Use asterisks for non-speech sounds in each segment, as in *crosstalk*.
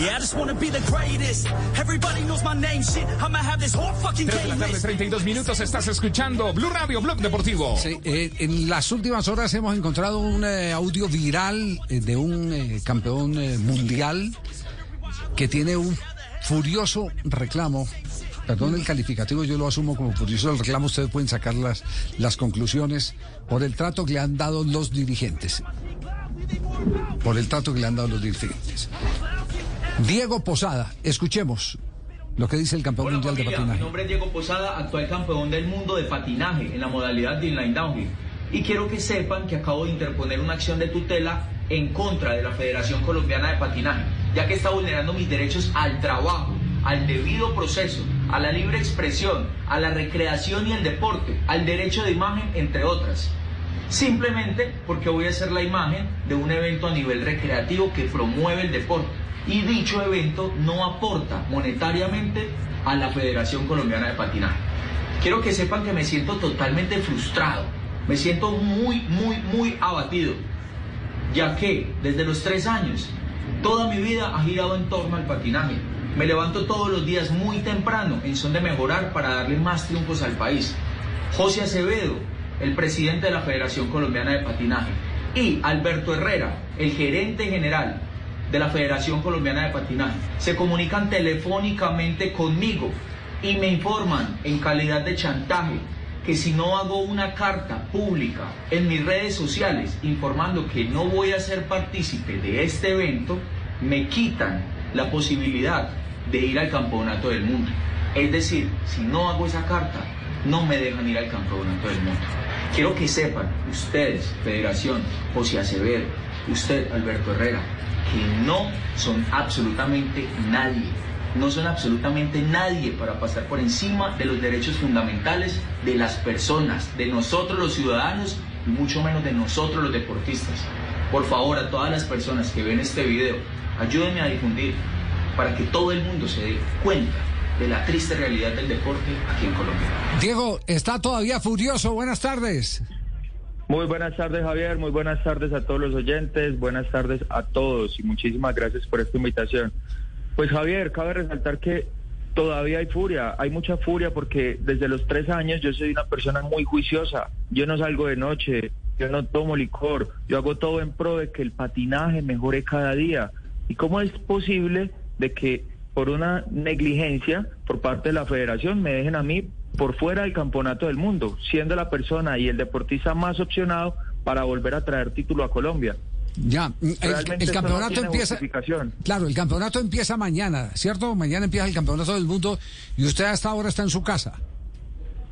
Yeah, I just wanna be the greatest. Everybody knows my name, shit. I'ma have this whole fucking 3 de la game tarde, list. 32 minutos, estás escuchando Blue Radio, Blog Deportivo. Sí, eh, en las últimas horas hemos encontrado un eh, audio viral eh, de un eh, campeón eh, mundial que tiene un furioso reclamo. Perdón el calificativo, yo lo asumo como furioso el reclamo. Ustedes pueden sacar las, las conclusiones por el trato que le han dado los dirigentes. Por el trato que le han dado los dirigentes. Diego Posada, escuchemos lo que dice el campeón Hola mundial de familia, mi patinaje. nombre es Diego Posada, actual campeón del mundo de patinaje en la modalidad de inline downhill. Y quiero que sepan que acabo de interponer una acción de tutela en contra de la Federación Colombiana de Patinaje, ya que está vulnerando mis derechos al trabajo, al debido proceso, a la libre expresión, a la recreación y el deporte, al derecho de imagen, entre otras. Simplemente porque voy a hacer la imagen de un evento a nivel recreativo que promueve el deporte. Y dicho evento no aporta monetariamente a la Federación Colombiana de Patinaje. Quiero que sepan que me siento totalmente frustrado. Me siento muy, muy, muy abatido. Ya que desde los tres años, toda mi vida ha girado en torno al patinaje. Me levanto todos los días muy temprano en son de mejorar para darle más triunfos al país. José Acevedo, el presidente de la Federación Colombiana de Patinaje, y Alberto Herrera, el gerente general de la Federación Colombiana de Patinaje, se comunican telefónicamente conmigo y me informan en calidad de chantaje que si no hago una carta pública en mis redes sociales informando que no voy a ser partícipe de este evento, me quitan la posibilidad de ir al campeonato del mundo. Es decir, si no hago esa carta, no me dejan ir al campeonato del mundo. Quiero que sepan, ustedes, Federación, José Acevedo, usted, Alberto Herrera, que no son absolutamente nadie. No son absolutamente nadie para pasar por encima de los derechos fundamentales de las personas, de nosotros los ciudadanos y mucho menos de nosotros los deportistas. Por favor, a todas las personas que ven este video, ayúdenme a difundir para que todo el mundo se dé cuenta de la triste realidad del deporte aquí en Colombia. Diego, está todavía furioso. Buenas tardes. Muy buenas tardes, Javier. Muy buenas tardes a todos los oyentes. Buenas tardes a todos y muchísimas gracias por esta invitación. Pues, Javier, cabe resaltar que todavía hay furia. Hay mucha furia porque desde los tres años yo soy una persona muy juiciosa. Yo no salgo de noche, yo no tomo licor. Yo hago todo en pro de que el patinaje mejore cada día. ¿Y cómo es posible de que por una negligencia por parte de la federación me dejen a mí por fuera del campeonato del mundo, siendo la persona y el deportista más opcionado para volver a traer título a Colombia. Ya, el, Realmente el no campeonato empieza. Claro, el campeonato empieza mañana, ¿cierto? Mañana empieza el campeonato del mundo y usted hasta ahora está en su casa.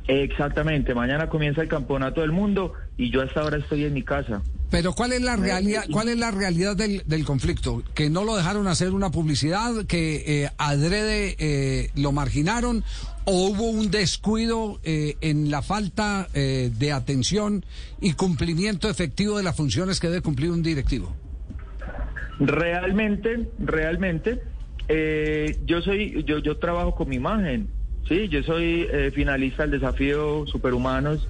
Exactamente, mañana comienza el campeonato del mundo y yo hasta ahora estoy en mi casa. Pero ¿cuál es la realidad, cuál es la realidad del, del conflicto? Que no lo dejaron hacer una publicidad, que eh, adrede eh, lo marginaron o hubo un descuido eh, en la falta eh, de atención y cumplimiento efectivo de las funciones que debe cumplir un directivo. Realmente, realmente, eh, yo soy, yo, yo trabajo con mi imagen, sí, yo soy eh, finalista del desafío Superhumanos,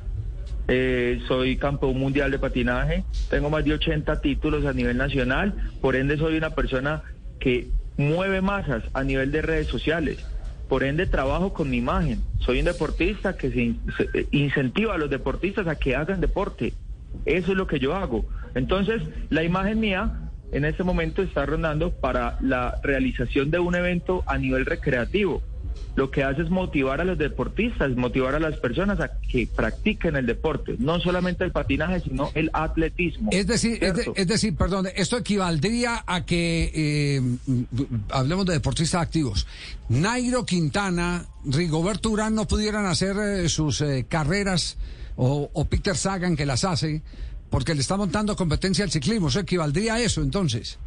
eh, soy campeón mundial de patinaje, tengo más de 80 títulos a nivel nacional, por ende soy una persona que mueve masas a nivel de redes sociales. Por ende trabajo con mi imagen. Soy un deportista que se, se- incentiva a los deportistas a que hagan deporte. Eso es lo que yo hago. Entonces, la imagen mía en este momento está rondando para la realización de un evento a nivel recreativo. Lo que hace es motivar a los deportistas, motivar a las personas a que practiquen el deporte, no solamente el patinaje, sino el atletismo. Es decir, es, de- ¿cierto? es decir, perdón, esto equivaldría a que eh, hablemos de deportistas activos. Nairo Quintana, Rigoberto Urán no pudieran hacer eh, sus eh, carreras o, o Peter Sagan que las hace Porque le está montando competencia al ciclismo. ¿Eso equivaldría a eso entonces?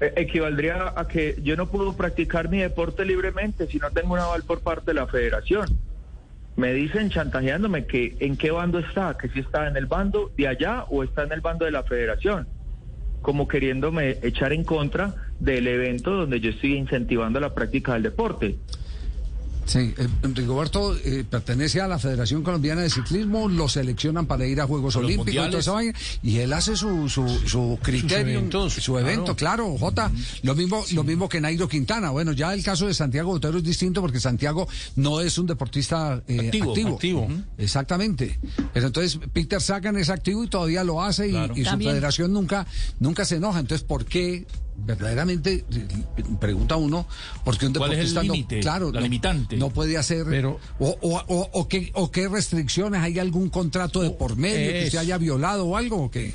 Eh, equivaldría a que yo no puedo practicar mi deporte libremente si no tengo un aval por parte de la federación. Me dicen chantajeándome que en qué bando está, que si está en el bando de allá o está en el bando de la federación, como queriéndome echar en contra del evento donde yo estoy incentivando la práctica del deporte. Sí, eh, Rigoberto eh, pertenece a la Federación Colombiana de Ciclismo, lo seleccionan para ir a Juegos A Olímpicos y toda esa vaina, y él hace su, su, su criterio, eventos, su evento, claro, Jota. Lo mismo, lo mismo que Nairo Quintana. Bueno, ya el caso de Santiago Botero es distinto porque Santiago no es un deportista eh, Activo, activo. Exactamente. Pero entonces Peter Sagan es activo y todavía lo hace y, Claro. y su También. federación nunca, nunca se enoja. Entonces, ¿por qué? Verdaderamente, pregunta uno, ¿por qué un ¿Cuál es el deportista no- claro, la no- limitante? No puede hacer Pero- o, o, o, o qué, o qué restricciones hay algún contrato de por medio que se haya violado o algo o qué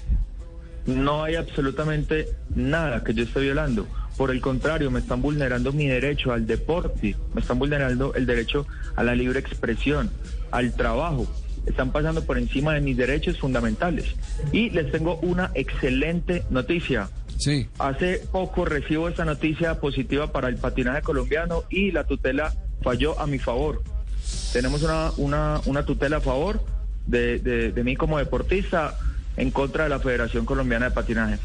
No hay absolutamente nada que yo esté violando. Por el contrario, me están vulnerando mi derecho al deporte, me están vulnerando el derecho a la libre expresión, al trabajo. Están pasando por encima de mis derechos fundamentales. Y les tengo una excelente noticia. sí Hace poco recibo esta noticia positiva para el patinaje colombiano y la tutela falló a mi favor. Tenemos una, una, una tutela a favor de, de, de mí como deportista en contra de la Federación Colombiana de Patinaje.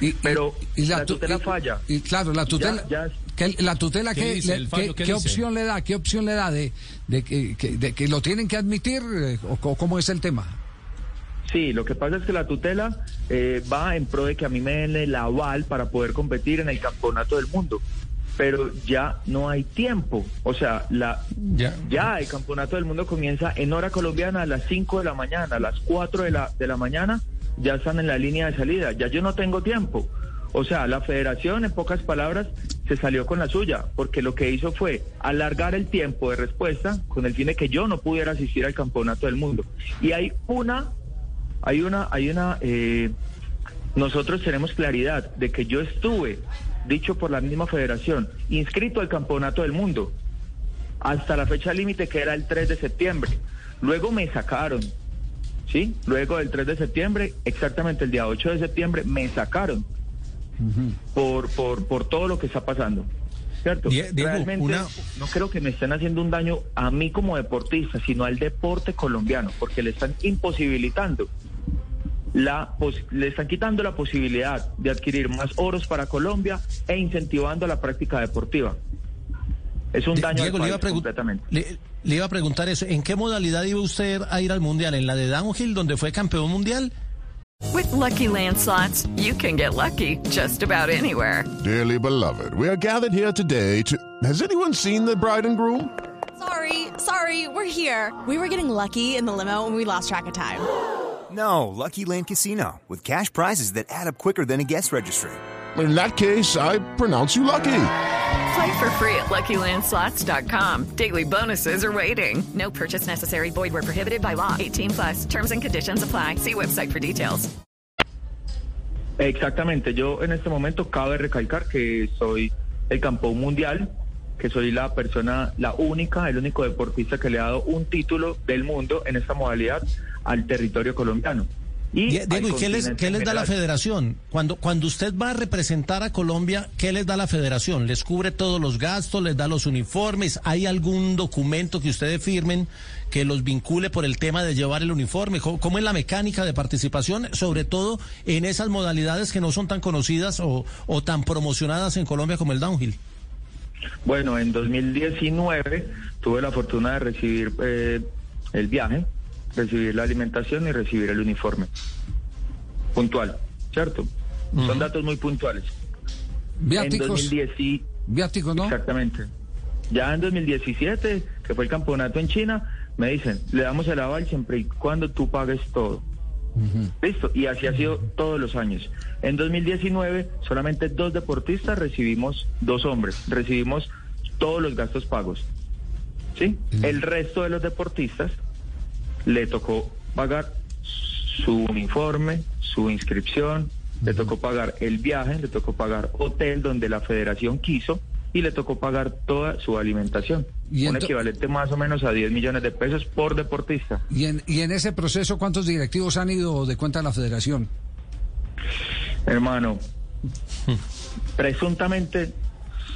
y, y- Pero la tu- tutela y- falla. y claro la tutela Ya- ya- que la tutela ¿Qué que dice le- el fallo? qué- ¿Qué qué dice? opción le da qué opción le da de de que, que- de que lo tienen que admitir eh, o, o cómo es el tema Sí, lo que pasa es que la tutela eh, va en pro de que a mí me den el aval para poder competir en el campeonato del mundo. Pero ya no hay tiempo. O sea, la, Ya. ya el campeonato del mundo comienza en hora colombiana a las 5 de la mañana, a las 4 de la, de la mañana ya están en la línea de salida. Ya yo no tengo tiempo. O sea, la federación, en pocas palabras, se salió con la suya, porque lo que hizo fue alargar el tiempo de respuesta con el fin de que yo no pudiera asistir al campeonato del mundo. Y hay una hay una, hay una, eh, nosotros tenemos claridad de que yo estuve, dicho por la misma federación, inscrito al campeonato del mundo hasta la fecha límite que era el 3 de septiembre. Luego me sacaron, ¿sí? Luego del 3 de septiembre, exactamente el día 8 de septiembre, me sacaron por, por, por todo lo que está pasando. ¿Cierto? Diego, Realmente una- no creo que me estén haciendo un daño a mí como deportista, sino al deporte colombiano, porque le están imposibilitando la pos- le están quitando la posibilidad de adquirir más oros para Colombia e incentivando la práctica deportiva. Es un daño Diego, al le iba, país completamente. le- le iba a preguntar eso. ¿En qué modalidad iba usted a ir al Mundial? ¿En la de Downhill, donde fue campeón mundial? With Lucky Land slots, you can get lucky just about anywhere. Dearly beloved, we are gathered here today to. Has anyone seen the bride and groom? Sorry, sorry, we're here. We were getting lucky in the limo and we lost track of time. No, Lucky Land Casino, with cash prizes that add up quicker than a guest registry. In that case, I pronounce you lucky. Play for free at LuckyLandSlots.com. Daily bonuses are waiting. No purchase necessary. Void where prohibited by law. 18 plus. Terms and conditions apply. See website for details. Exactamente, yo en este momento cabe recalcar que soy el campeón mundial, que soy la persona, la única, el único deportista que le ha dado un título del mundo en esta modalidad al territorio colombiano. Y Diego, ¿y qué les, qué les da la federación? Cuando, cuando usted va a representar a Colombia, ¿qué les da la federación? ¿Les cubre todos los gastos? ¿Les da los uniformes? ¿Hay algún documento que ustedes firmen que los vincule por el tema de llevar el uniforme? ¿Cómo, cómo es la mecánica de participación? Sobre todo en esas modalidades que no son tan conocidas o, o tan promocionadas en Colombia como el downhill. Bueno, en 2019 tuve la fortuna de recibir eh, el viaje, recibir la alimentación y recibir el uniforme. Puntual, ¿cierto? Son datos muy puntuales. En viáticos 2010 y- viáticos no Exactamente. Ya en 2017, que fue el campeonato en China, me dicen, le damos el aval siempre y cuando tú pagues todo. Listo, y así ha sido todos los años. En 2019, solamente dos deportistas recibimos, dos hombres, recibimos todos los gastos pagos. ¿Sí? El resto de los deportistas le tocó pagar su uniforme, su inscripción, le tocó pagar el viaje, le tocó pagar hotel donde la federación quiso y le tocó pagar toda su alimentación. Y un equivalente más o menos a 10 millones de pesos por deportista. Y en, y en ese proceso, ¿cuántos directivos han ido de cuenta de la federación? Hermano, presuntamente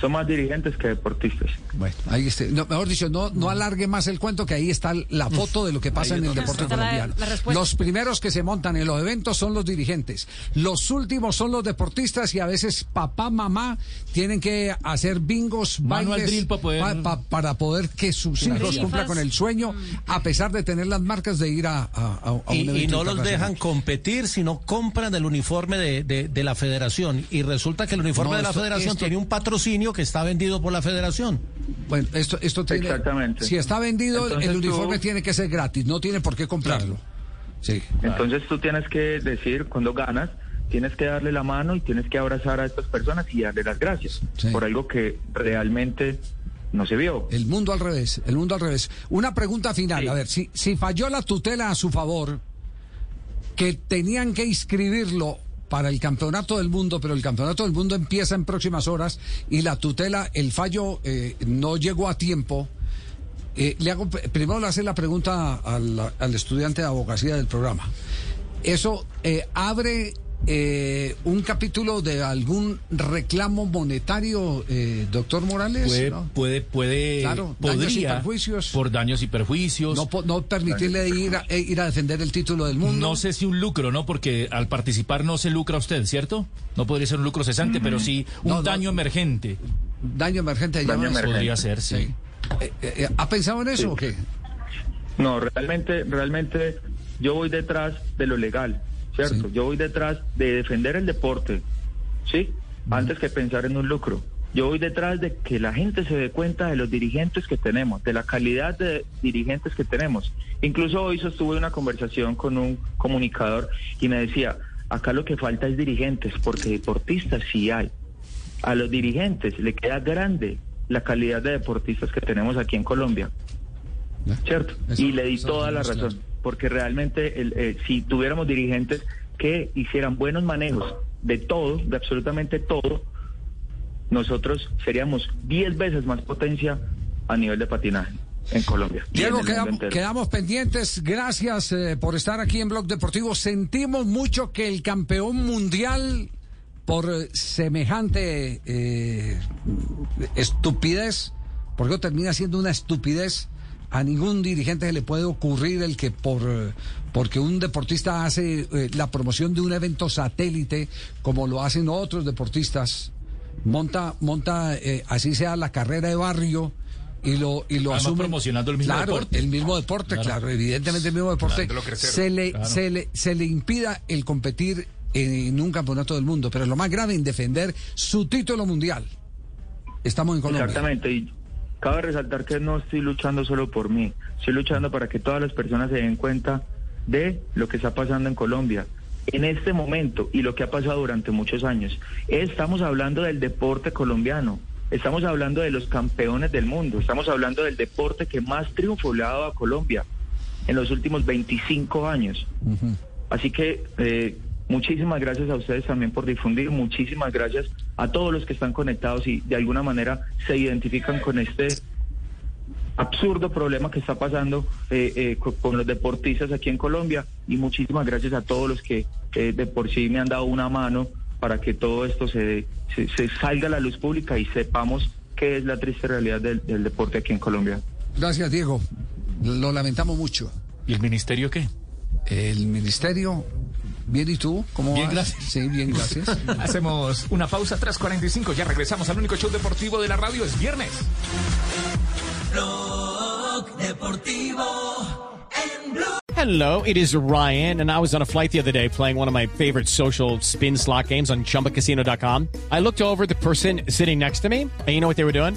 son más dirigentes que deportistas. Bueno, ahí está. No, mejor dicho, no, no alargue más el cuento, que ahí está la foto de lo que pasa Ahí en el deporte la- colombiano. la los primeros que se montan en los eventos son los dirigentes. Los últimos son los deportistas y a veces papá, mamá tienen que hacer bingos, Manual bailes drill pa' poder- pa- pa- para poder que sus Claro. hijos Rifas. cumplan con el sueño, a pesar de tener las marcas de ir a, a- a- a Y, un y evento no los dejan competir, sino compran el uniforme de, de- de la federación. Y resulta que el uniforme No, de la esto- federación esto- tiene un patrocinio que está vendido por la federación. Bueno, esto, esto tiene. Exactamente. Si está vendido, Entonces el uniforme tú- tiene que ser gratis, no tiene por qué comprarlo. Sí. Entonces tú tienes que decir, cuando ganas, tienes que darle la mano y tienes que abrazar a estas personas y darle las gracias Sí. por algo que realmente no se vio. El mundo al revés, el mundo al revés. Una pregunta final, a ver, si, si falló la tutela a su favor, que tenían que inscribirlo para el campeonato del mundo, pero el campeonato del mundo empieza en próximas horas y la tutela, el fallo eh, no llegó a tiempo. Eh, le hago, primero le hace la pregunta al, al estudiante de abogacía del programa. ¿Eso eh, abre eh, un capítulo de algún reclamo monetario, eh, doctor Morales? Puede, ¿no? puede, puede, Claro, daños y podría, perjuicios. por daños y perjuicios. No, permitirle ir a, eh, ir a defender el título del mundo. No sé si un lucro, ¿no? Porque al participar no se lucra usted, ¿cierto? No podría ser un lucro cesante, pero sí un No, no. daño emergente. Daño emergente. Daño emergente. Podría ser, sí. Eh, eh, eh, ¿Ha pensado en eso Sí. o qué? No, realmente, realmente yo voy detrás de lo legal, ¿cierto? Sí. Yo voy detrás de defender el deporte, ¿sí? Antes que pensar en un lucro. Yo voy detrás de que la gente se dé cuenta de los dirigentes que tenemos, de la calidad de dirigentes que tenemos. Incluso hoy sostuve una conversación con un comunicador y me decía, acá lo que falta es dirigentes, porque deportistas sí hay. A los dirigentes le queda grande la calidad de deportistas que tenemos aquí en Colombia. ¿cierto? Eso- y le di toda la razón, claro. Porque realmente el, eh, si tuviéramos dirigentes que hicieran buenos manejos de todo, de absolutamente todo, nosotros seríamos 10 veces más potencia a nivel de patinaje en Colombia. Diego, en quedamos, pendientes. Gracias eh, por estar aquí en Blog Deportivo. Sentimos mucho que el campeón mundial, por eh, semejante eh, estupidez, porque termina siendo una estupidez, a ningún dirigente se le puede ocurrir el que por porque un deportista hace eh, la promoción de un evento satélite, como lo hacen otros deportistas, monta, monta eh, así sea la carrera de barrio y lo y lo Además, asume promocionando el mismo claro, deporte. el mismo deporte Claro. claro, evidentemente el mismo deporte se le Claro. se le se le impida el competir en un campeonato del mundo pero lo más grave en defender su título mundial estamos en Colombia Exactamente, y cabe resaltar que no estoy luchando solo por mí, estoy luchando para que todas las personas se den cuenta de lo que está pasando en Colombia. En este momento y lo que ha pasado durante muchos años, estamos hablando del deporte colombiano, estamos hablando de los campeones del mundo, estamos hablando del deporte que más triunfo le ha dado a Colombia en los últimos 25 años. Así que eh, muchísimas gracias a ustedes también por difundir, muchísimas gracias a todos los que están conectados y de alguna manera se identifican con este absurdo problema que está pasando eh, eh, co- con, los deportistas aquí en Colombia y muchísimas gracias a todos los que eh, de por sí me han dado una mano para que todo esto se, se, se salga a la luz pública y sepamos qué es la triste realidad del, del deporte aquí en Colombia. gracias Diego lo lamentamos mucho ¿Y el ministerio qué? el ministerio bien y tú cómo Bien, vas? gracias. sí bien gracias *laughs* Hacemos una pausa 3.45. Ya regresamos al único show deportivo de la radio. Es viernes. Hello, it is Ryan, and I was on a flight the other day playing one of my favorite social spin slot games on chumbacasino.com. I looked over at the person sitting next to me, and you know what they were doing?